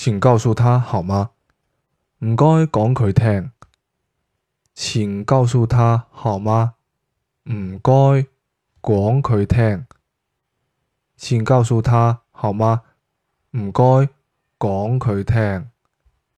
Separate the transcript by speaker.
Speaker 1: 请告诉他好吗？唔该讲佢听。请告诉他好吗？唔该讲佢听。请告诉他好吗？唔该讲佢听。